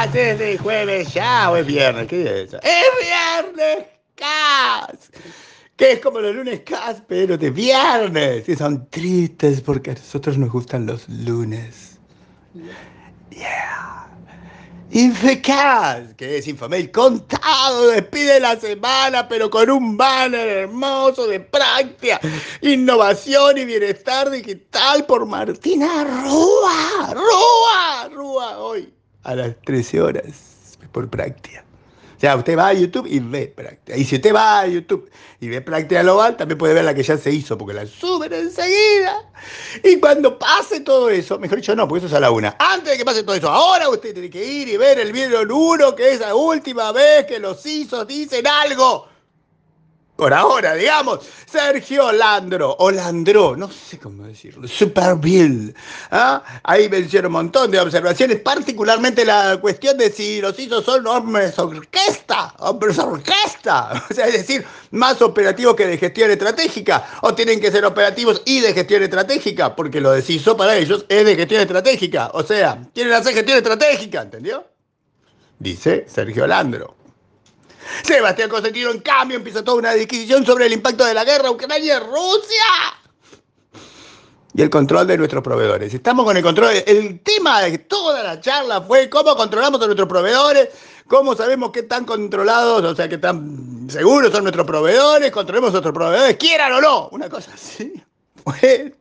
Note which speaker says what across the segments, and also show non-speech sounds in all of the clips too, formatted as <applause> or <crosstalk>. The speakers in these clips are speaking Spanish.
Speaker 1: ¡Ay, podcast! ¿Es de jueves ya o es viernes? ¿Qué día es eso? ¡Es viernes! ¡Cas! Que es como los lunes cas, pero de viernes. Y son tristes porque a nosotros nos gustan los lunes. Yeah. Infecaz, que es Infomail contado, despide la semana, pero con un banner hermoso de práctica, innovación y bienestar digital por Martina Rúa, Rúa, Rúa, hoy a las 13 horas por práctica. O sea, usted va a YouTube y ve práctica. Y si usted va a YouTube y ve práctica global, también puede ver la que ya se hizo, porque la suben enseguida. Y cuando pase todo eso, mejor dicho, no, porque eso es a la una. Antes de que pase todo eso, ahora usted tiene que ir y ver el video en uno, que es la última vez que los ISOs dicen algo por ahora, digamos, Sergio Landro, o Landro, no sé cómo decirlo, Super Bill. ¿ah? Ahí mencionó un montón de observaciones, particularmente la cuestión de si los hizo son hombres orquesta, hombres orquesta, <laughs> o sea, es decir, más operativos que de gestión estratégica, o tienen que ser operativos y de gestión estratégica, porque lo de CISO para ellos es de gestión estratégica, o sea, quieren hacer gestión estratégica, ¿entendió? Dice Sergio Landro. Sebastián Cosentino, en cambio, empieza toda una disquisición sobre el impacto de la guerra Ucrania-Rusia y el control de nuestros proveedores. Estamos con el control. El tema de toda la charla fue cómo controlamos a nuestros proveedores, cómo sabemos qué tan controlados, o sea, qué tan seguros son nuestros proveedores, controlemos a nuestros proveedores, quieran o no. Una cosa así. Fue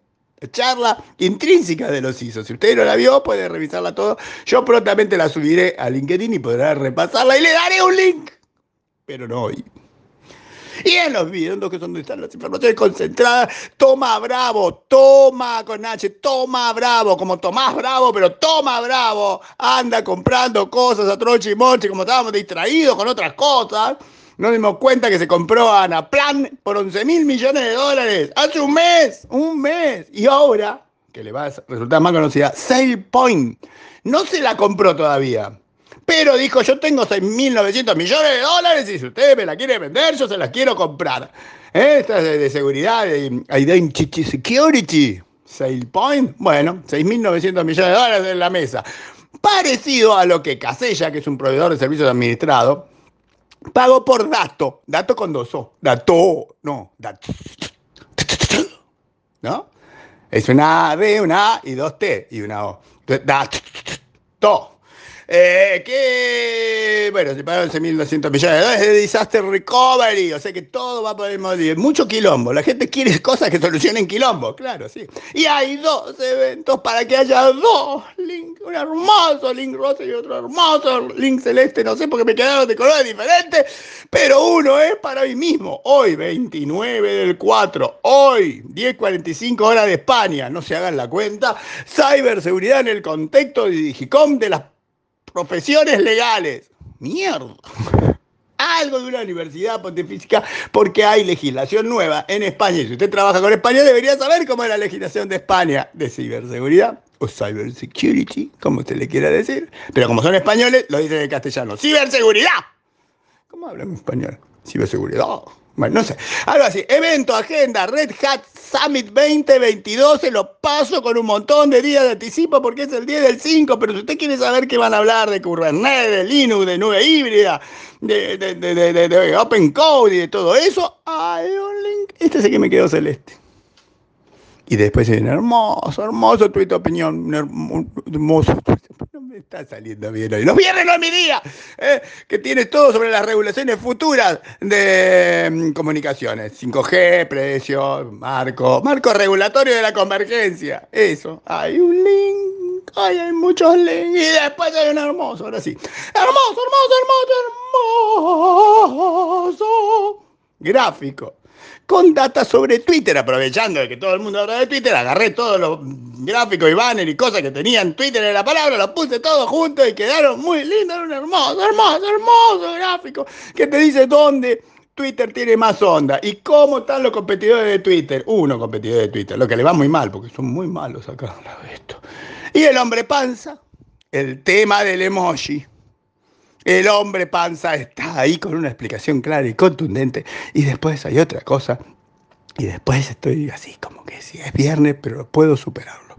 Speaker 1: charla intrínseca de los ISO. Si usted no la vio, puede revisarla todo. Yo prontamente la subiré a LinkedIn y podrá repasarla y le daré un link pero no hoy. Y en los videos que son donde están las informaciones concentradas, toma bravo, toma con H, toma bravo, como Tomás Bravo, pero toma bravo, anda comprando cosas a troche y moche, como estábamos distraídos con otras cosas. Nos dimos cuenta que se compró Anaplan por 11 mil millones de dólares hace un mes, un mes. Y ahora, que le va a resultar más conocida, SailPoint, no se la compró todavía. Pero dijo, yo tengo 6.900 millones de dólares y si usted me la quiere vender, yo se la quiero comprar. Esta es de, seguridad, de Identity Security. SailPoint, bueno, 6.900 millones de dólares en la mesa. Parecido a lo que Casella, que es un proveedor de servicios administrados, pagó por dato. Dato con dos O. Dato, no, dato. ¿No? Es una B, una A y dos T y una O. Dato. Eh, que, bueno, se pagaron 11.200 millones de dólares. De disaster recovery, o sea que todo va por el morir. Mucho quilombo, la gente quiere cosas que solucionen quilombo, claro, sí. Y hay dos eventos para que haya dos links, un hermoso link rosa y otro hermoso link celeste, no sé porque me quedaron de colores diferentes, pero uno es para hoy mismo, hoy 29 del 4, hoy 10.45 horas de España, no se hagan la cuenta, ciberseguridad en el contexto de Digicom de las profesiones legales. Mierda. Algo de una universidad pontifísica porque hay legislación nueva en España. Y si usted trabaja con España, debería saber cómo es la legislación de España de ciberseguridad o cybersecurity, como usted le quiera decir. Pero como son españoles, lo dicen en castellano. ¡Ciberseguridad! ¿Cómo hablan en español? Ciberseguridad. Bueno, no sé. Algo así. Evento, agenda, Red Hat Summit 2022. Se lo paso con un montón de días de anticipo porque es el día del 5. Pero si usted quiere saber qué van a hablar de Kubernetes, de Linux, de nube híbrida, de, de, de, de, Open Code y de todo eso, hay un. Este es el que me quedó celeste. Y después hay un hermoso, hermoso tweet de opinión. Hermoso No me está saliendo bien hoy. Los viernes no es mi día. ¿eh? Que tienes todo sobre las regulaciones futuras de mm, comunicaciones. 5G, precio, marco, marco regulatorio de la convergencia. Eso. Hay un link. Ay, hay muchos links. Y después hay un hermoso. Ahora sí. Hermoso, hermoso, hermoso, hermoso. Gráfico con data sobre Twitter, aprovechando de que todo el mundo habla de Twitter, agarré todos los gráficos y banners y cosas que tenía en Twitter en la palabra, los puse todos juntos y quedaron muy lindos, un hermoso, hermoso, hermoso gráfico que te dice dónde Twitter tiene más onda y cómo están los competidores de Twitter. Uno competidor de Twitter, lo que le va muy mal, porque son muy malos acá esto. Y el hombre panza, el tema del emoji. El hombre panza está ahí con una explicación clara y contundente. Y después hay otra cosa. Y después estoy así, como que sí, es viernes, pero puedo superarlo.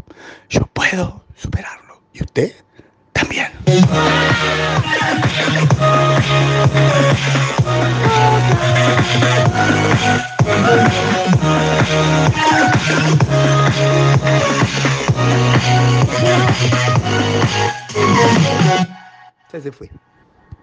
Speaker 1: Yo puedo superarlo. Y usted también. Ya se fue.